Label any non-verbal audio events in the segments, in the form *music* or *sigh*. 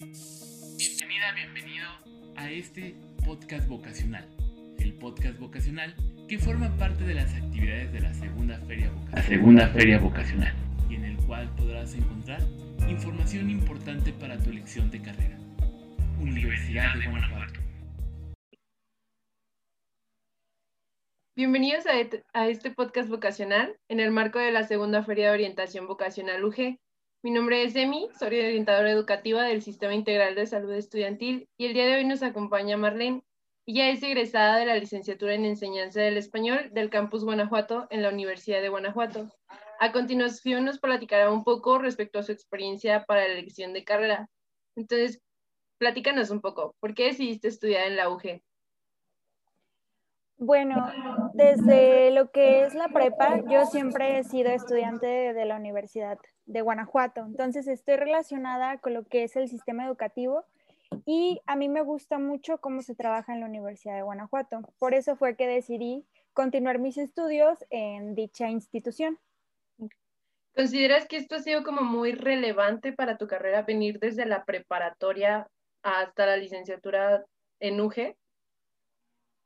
Bienvenida, bienvenido a este podcast vocacional. El podcast vocacional que forma parte de las actividades de la segunda feria vocacional. segunda feria vocacional. Y en el cual podrás encontrar información importante para tu elección de carrera. Universidad de Guanajuato. Bienvenidos a, a este podcast vocacional en el marco de la segunda feria de orientación vocacional UG mi nombre es Emi, soy orientadora educativa del Sistema Integral de Salud Estudiantil y el día de hoy nos acompaña Marlene. Ella es egresada de la licenciatura en Enseñanza del Español del Campus Guanajuato en la Universidad de Guanajuato. A continuación nos platicará un poco respecto a su experiencia para la elección de carrera. Entonces, platícanos un poco, ¿por qué decidiste estudiar en la UG? Bueno, desde lo que es la prepa, yo siempre he sido estudiante de, la Universidad de Guanajuato, entonces estoy relacionada con lo que es el sistema educativo y a mí me gusta mucho cómo se trabaja en la Universidad de Guanajuato. Por eso fue que decidí continuar mis estudios en dicha institución. ¿Consideras que esto ha sido como muy relevante para tu carrera venir desde la preparatoria hasta la licenciatura en UG?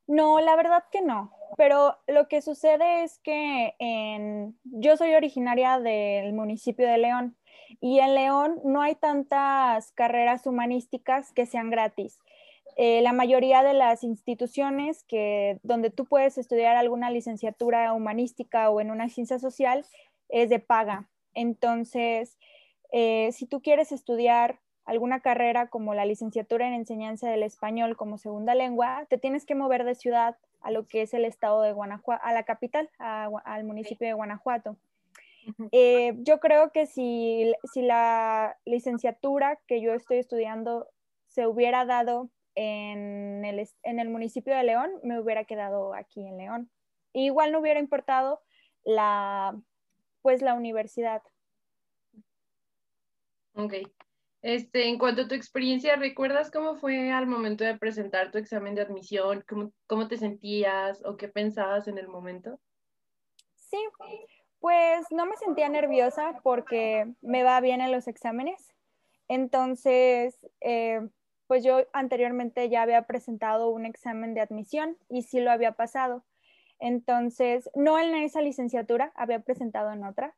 No, la verdad que no. Pero lo que sucede es que en, yo soy originaria del municipio de León y en León no hay tantas carreras humanísticas que sean gratis. Eh, la mayoría de las instituciones que, donde tú puedes estudiar alguna licenciatura humanística o en una ciencia social es de paga. Entonces, eh, si tú quieres estudiar alguna carrera como la licenciatura en enseñanza del español como segunda lengua, te tienes que mover de ciudad a lo que es el estado de Guanajuato, a la capital, al municipio de Guanajuato. Eh, yo creo que si, si, la licenciatura que yo estoy estudiando se hubiera dado en el, en el municipio de León, me hubiera quedado aquí en León. igual no hubiera importado la, pues la universidad. Ok. Este, en cuanto a tu experiencia, ¿recuerdas cómo fue al momento de presentar tu examen de admisión? ¿Cómo, te sentías o qué pensabas en el momento? Sí, pues no me sentía nerviosa porque me va bien en los exámenes. Entonces, eh, pues yo anteriormente ya había presentado un examen de admisión y sí lo había pasado. Entonces, no en esa licenciatura, había presentado en otra.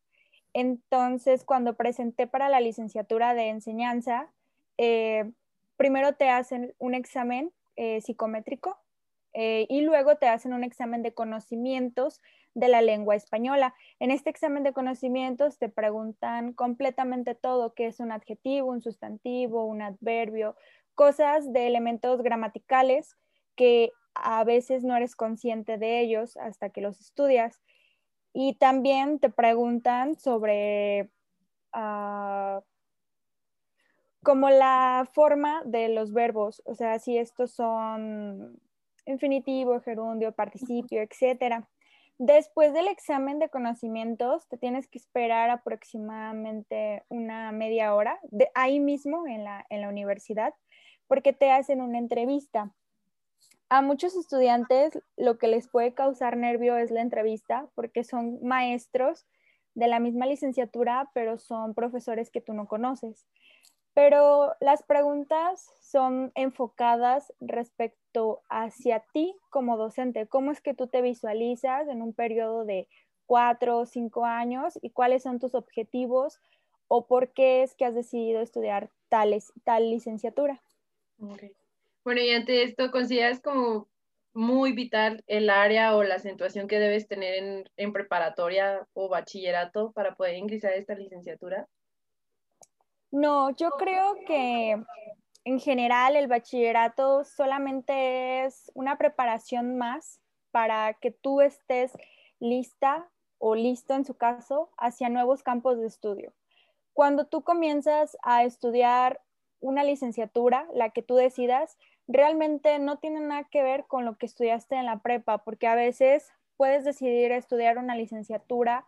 Entonces, cuando presenté para la licenciatura de enseñanza, eh, primero te hacen un examen eh, psicométrico eh, y luego te hacen un examen de conocimientos de la lengua española. En este examen de conocimientos te preguntan completamente todo, qué es un adjetivo, un sustantivo, un adverbio, cosas de elementos gramaticales que a veces no eres consciente de ellos hasta que los estudias. Y también te preguntan sobre uh, como la forma de los verbos, o sea, si estos son infinitivo, gerundio, participio, etc. Después del examen de conocimientos, te tienes que esperar aproximadamente una media hora, de ahí mismo en la universidad, porque te hacen una entrevista a muchos estudiantes lo que les puede causar nervio es la entrevista porque son maestros de la misma licenciatura, pero son profesores que tú no conoces. Pero las preguntas son enfocadas respecto hacia ti como docente. ¿Cómo es que tú te visualizas en un periodo de cuatro o cinco años y cuáles son tus objetivos o por qué es que has decidido estudiar tal licenciatura? Bueno, y ante esto, ¿consideras como muy vital el área o la acentuación que debes tener en, preparatoria o bachillerato para poder ingresar a esta licenciatura? No, yo creo que en general el bachillerato solamente es una preparación más para que tú estés lista o listo en su caso hacia nuevos campos de estudio. Cuando tú comienzas a estudiar una licenciatura, la que tú decidas, realmente no tiene nada que ver con lo que estudiaste en la prepa, porque a veces puedes decidir estudiar una licenciatura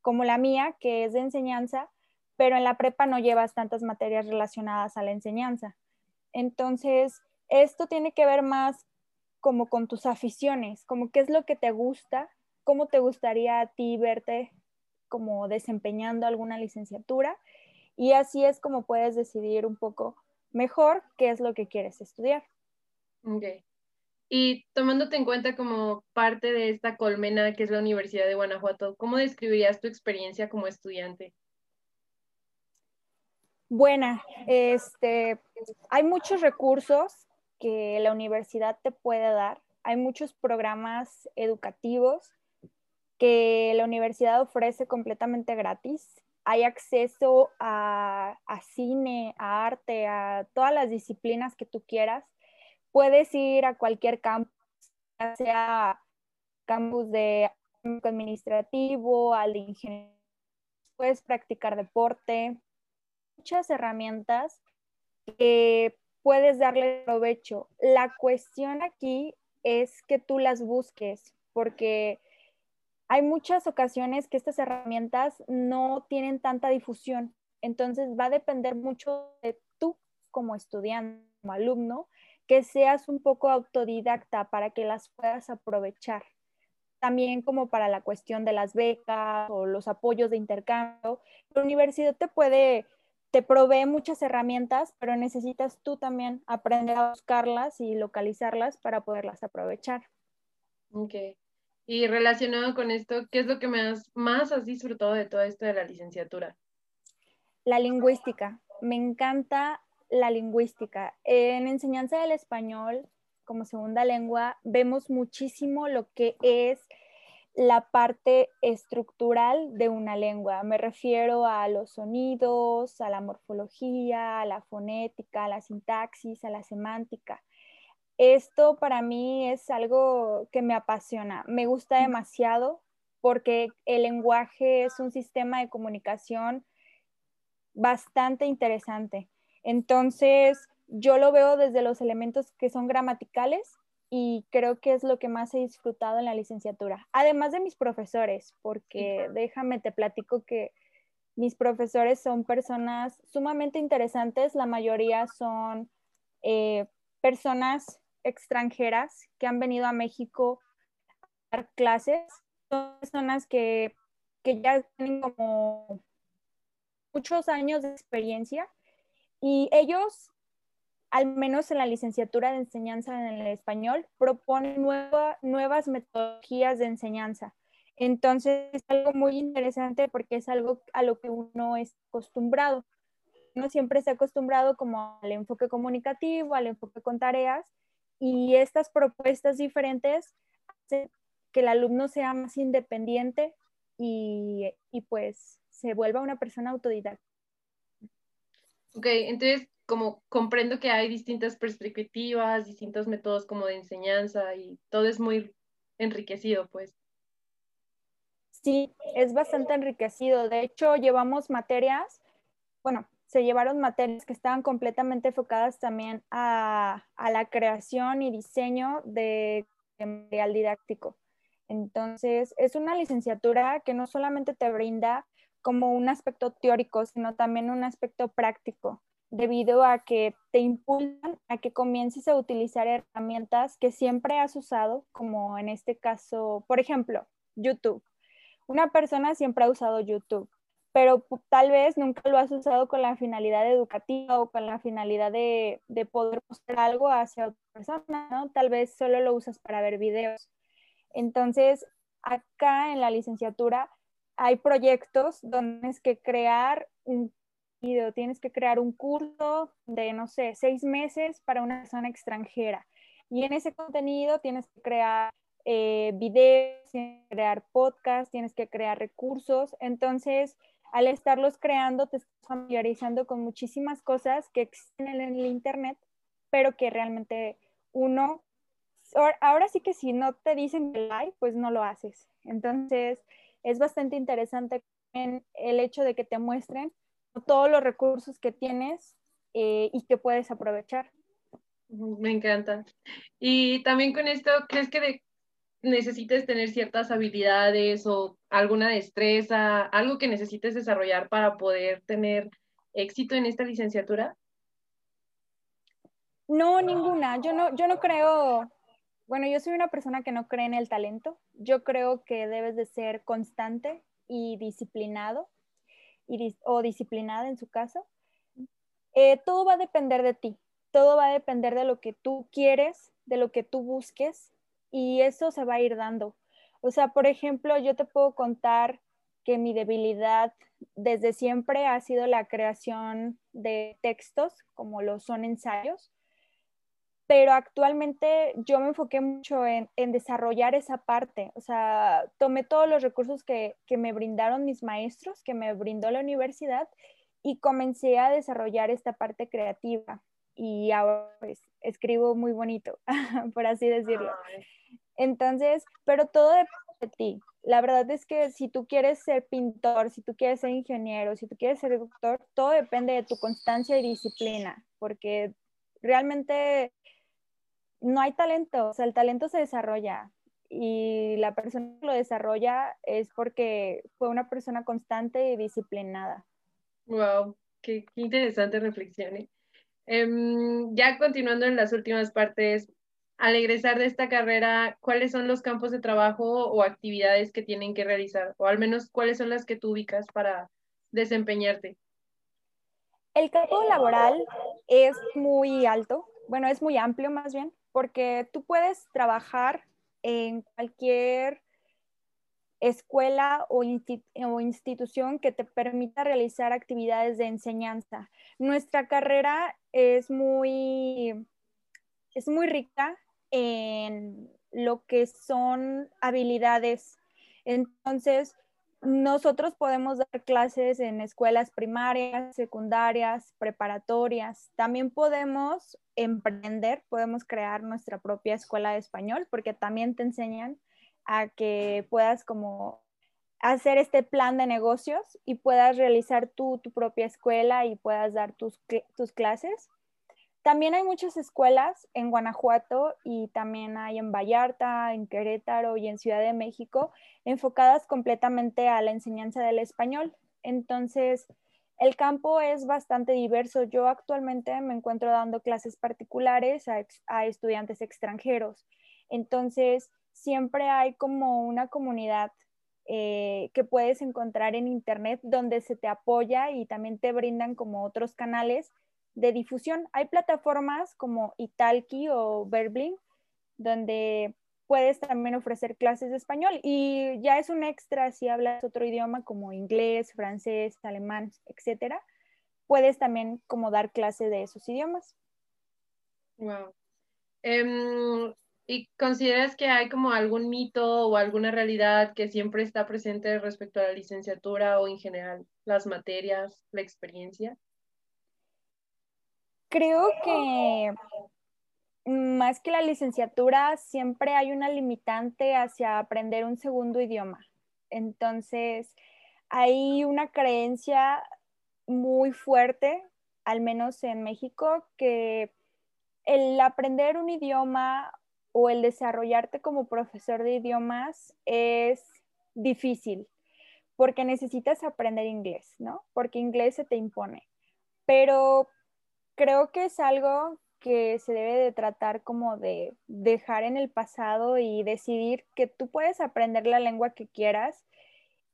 como la mía, que es de enseñanza, pero en la prepa no llevas tantas materias relacionadas a la enseñanza. Entonces, esto tiene que ver más como con tus aficiones, como qué es lo que te gusta, cómo te gustaría a ti verte como desempeñando alguna licenciatura y así es como puedes decidir un poco mejor qué es lo que quieres estudiar. Ok. Y tomándote en cuenta como parte de esta colmena que es la Universidad de Guanajuato, ¿cómo describirías tu experiencia como estudiante? Buena, este, hay muchos recursos que la universidad te puede dar. Hay muchos programas educativos que la universidad ofrece completamente gratis. Hay acceso a, a cine, a arte, a todas las disciplinas que tú quieras puedes ir a cualquier campus, ya sea campus de administrativo, al de ingeniería, puedes practicar deporte, muchas herramientas que puedes darle provecho. La cuestión aquí es que tú las busques, porque hay muchas ocasiones que estas herramientas no tienen tanta difusión. Entonces va a depender mucho de tú como estudiante, como alumno, que seas un poco autodidacta para que las puedas aprovechar. También como para la cuestión de las becas o los apoyos de intercambio. La universidad te puede, te provee muchas herramientas, pero necesitas tú también aprender a buscarlas y localizarlas para poderlas aprovechar. Ok. Y relacionado con esto, ¿qué es lo que más, más has disfrutado de todo esto de la licenciatura? La lingüística. Me encanta la lingüística. En enseñanza del español como segunda lengua vemos muchísimo lo que es la parte estructural de una lengua. Me refiero a los sonidos, a la morfología, a la fonética, a la sintaxis, a la semántica. Esto para mí es algo que me apasiona, me gusta demasiado porque el lenguaje es un sistema de comunicación bastante interesante. Entonces, yo lo veo desde los elementos que son gramaticales y creo que es lo que más he disfrutado en la licenciatura, además de mis profesores, porque déjame te platico que mis profesores son personas sumamente interesantes, la mayoría son eh, personas extranjeras que han venido a México a dar clases, son personas que, que ya tienen como muchos años de experiencia y ellos, al menos en la licenciatura de enseñanza en el español, proponen nuevas metodologías de enseñanza. Entonces es algo muy interesante porque es algo a lo que uno es acostumbrado. Uno siempre ha acostumbrado como al enfoque comunicativo, al enfoque con tareas, y estas propuestas diferentes hacen que el alumno sea más independiente y, y pues se vuelva una persona autodidacta. Ok, entonces como comprendo que hay distintas perspectivas, distintos métodos como de enseñanza y todo es muy enriquecido, pues. Sí, es bastante enriquecido. De hecho, llevamos materias, bueno, se llevaron materias que estaban completamente enfocadas también a, a la creación y diseño de material didáctico. Entonces, es una licenciatura que no solamente te brinda como un aspecto teórico, sino también un aspecto práctico, debido a que te impulsan a que comiences a utilizar herramientas que siempre has usado, como en este caso, por ejemplo, YouTube. Una persona siempre ha usado YouTube, pero tal vez nunca lo has usado con la finalidad educativa o con la finalidad de, de poder mostrar algo hacia otra persona, ¿no? Tal vez solo lo usas para ver videos. Entonces, acá en la licenciatura hay proyectos donde tienes que crear un video, tienes que crear un curso de, no sé, seis meses para una persona extranjera. Y en ese contenido tienes que crear eh, videos, tienes que crear podcasts, tienes que crear recursos. Entonces, al estarlos creando, te estás familiarizando con muchísimas cosas que existen en el Internet, pero que realmente uno, ahora sí que si no te dicen que pues no lo haces. Entonces, es bastante interesante en el hecho de que te muestren todos los recursos que tienes eh, y que puedes aprovechar. Me encanta. Y también con esto, ¿crees que necesites tener ciertas habilidades o alguna destreza, algo que necesites desarrollar para poder tener éxito en esta licenciatura? No, ninguna. Yo no, yo no creo bueno, yo soy una persona que no cree en el talento. Yo creo que debes de ser constante y disciplinado y, o disciplinada en su caso. Eh, todo va a depender de ti, todo va a depender de lo que tú quieres, de lo que tú busques y eso se va a ir dando. O sea, por ejemplo, yo te puedo contar que mi debilidad desde siempre ha sido la creación de textos, como lo son ensayos, pero actualmente yo me enfoqué mucho en, desarrollar esa parte, o sea, tomé todos los recursos que, que me brindaron mis maestros, que me brindó la universidad, y comencé a desarrollar esta parte creativa. Y ahora pues escribo muy bonito, *laughs* por así decirlo. Entonces, pero todo depende de ti. La verdad es que si tú quieres ser pintor, si tú quieres ser ingeniero, si tú quieres ser doctor, todo depende de tu constancia y disciplina, porque realmente no hay talento, o sea, el talento se desarrolla y la persona que lo desarrolla es porque fue una persona constante y disciplinada. Wow, qué, interesante reflexión. ¿eh? Em, ya continuando en las últimas partes, al egresar de esta carrera, ¿cuáles son los campos de trabajo o actividades que tienen que realizar? O al menos, ¿cuáles son las que tú ubicas para desempeñarte? El campo laboral es muy alto, bueno, es muy amplio más bien, porque tú puedes trabajar en cualquier escuela o, institución que te permita realizar actividades de enseñanza. Nuestra carrera es muy, es muy rica en lo que son habilidades. Entonces, nosotros podemos dar clases en escuelas primarias, secundarias, preparatorias. También podemos emprender, podemos crear nuestra propia escuela de español porque también te enseñan a que puedas como hacer este plan de negocios y puedas realizar tú tu propia escuela y puedas dar tus, tus clases. También hay muchas escuelas en Guanajuato y también hay en Vallarta, en Querétaro y en Ciudad de México enfocadas completamente a la enseñanza del español. Entonces, el campo es bastante diverso. Yo actualmente me encuentro dando clases particulares a, estudiantes extranjeros. Entonces, siempre hay como una comunidad eh, que puedes encontrar en Internet donde se te apoya y también te brindan como otros canales de difusión. Hay plataformas como Italki o Verbling, donde puedes también ofrecer clases de español y ya es un extra si hablas otro idioma como inglés, francés, alemán, etcétera. Puedes también como dar clase de esos idiomas. Wow. Em, ¿Y consideras que hay como algún mito o alguna realidad que siempre está presente respecto a la licenciatura o en general las materias, la experiencia? Creo que más que la licenciatura, siempre hay una limitante hacia aprender un segundo idioma. Entonces, hay una creencia muy fuerte, al menos en México, que el aprender un idioma o el desarrollarte como profesor de idiomas es difícil, porque necesitas aprender inglés, ¿no? Porque inglés se te impone. Pero creo que es algo que se debe de tratar como de dejar en el pasado y decidir que tú puedes aprender la lengua que quieras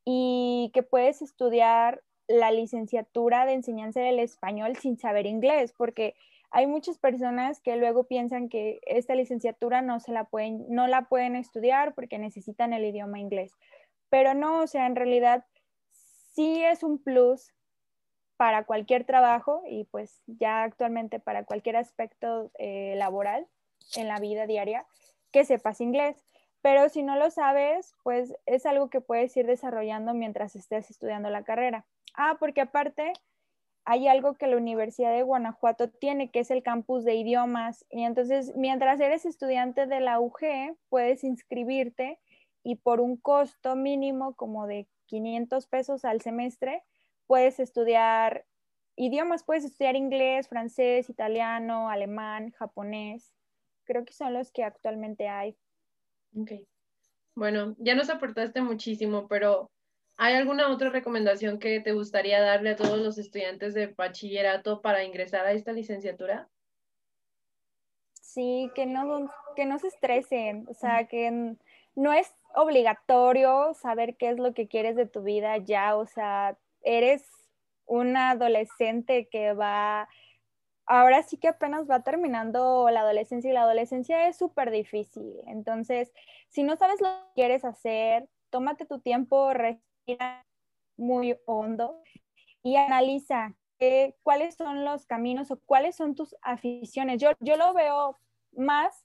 y que puedes estudiar la licenciatura de enseñanza del español sin saber inglés, porque hay muchas personas que luego piensan que esta licenciatura no se la pueden no la pueden estudiar porque necesitan el idioma inglés. Pero no, o sea, en realidad sí es un plus para cualquier trabajo y pues ya actualmente para cualquier aspecto eh, laboral en la vida diaria que sepas inglés. Pero si no lo sabes, pues es algo que puedes ir desarrollando mientras estés estudiando la carrera. Ah, porque aparte hay algo que la Universidad de Guanajuato tiene, que es el campus de idiomas. Y entonces, mientras eres estudiante de la UG, puedes inscribirte y por un costo mínimo como de 500 pesos al semestre, puedes estudiar idiomas, puedes estudiar inglés, francés, italiano, alemán, japonés. Creo que son los que actualmente hay. Ok. Bueno, ya nos aportaste muchísimo, pero ¿hay alguna otra recomendación que te gustaría darle a todos los estudiantes de bachillerato para ingresar a esta licenciatura? Sí, que no, que no se estresen, o sea, que no es obligatorio saber qué es lo que quieres de tu vida ya, o sea, eres una adolescente que va ahora sí que apenas va terminando la adolescencia y la adolescencia es súper difícil. Entonces, si no sabes lo que quieres hacer, tómate tu tiempo, respira muy hondo y analiza cuáles son los caminos o cuáles son tus aficiones. Yo, yo lo veo más,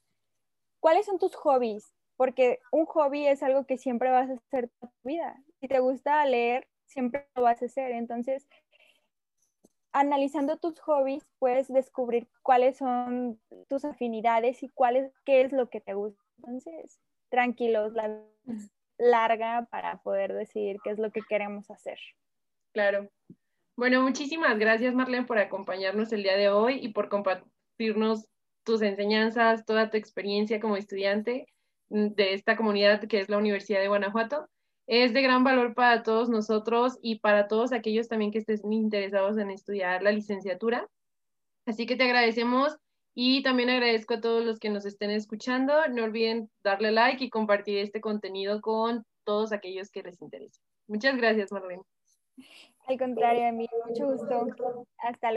cuáles son tus hobbies, porque un hobby es algo que siempre vas a hacer toda tu vida. Si te gusta leer, siempre lo vas a hacer. Entonces, analizando tus hobbies, puedes descubrir cuáles son tus afinidades y cuál qué es lo que te gusta. Entonces, tranquilos, la larga para poder decidir qué es lo que queremos hacer. Claro. Bueno, muchísimas gracias Marlene por acompañarnos el día de hoy y por compartirnos tus enseñanzas, toda tu experiencia como estudiante de esta comunidad que es la Universidad de Guanajuato. Es de gran valor para todos nosotros y para todos aquellos también que estén interesados en estudiar la licenciatura. Así que te agradecemos y también agradezco a todos los que nos estén escuchando. No olviden darle like y compartir este contenido con todos aquellos que les interese. Muchas gracias, Marlene. Al contrario, a mucho gusto. Hasta luego.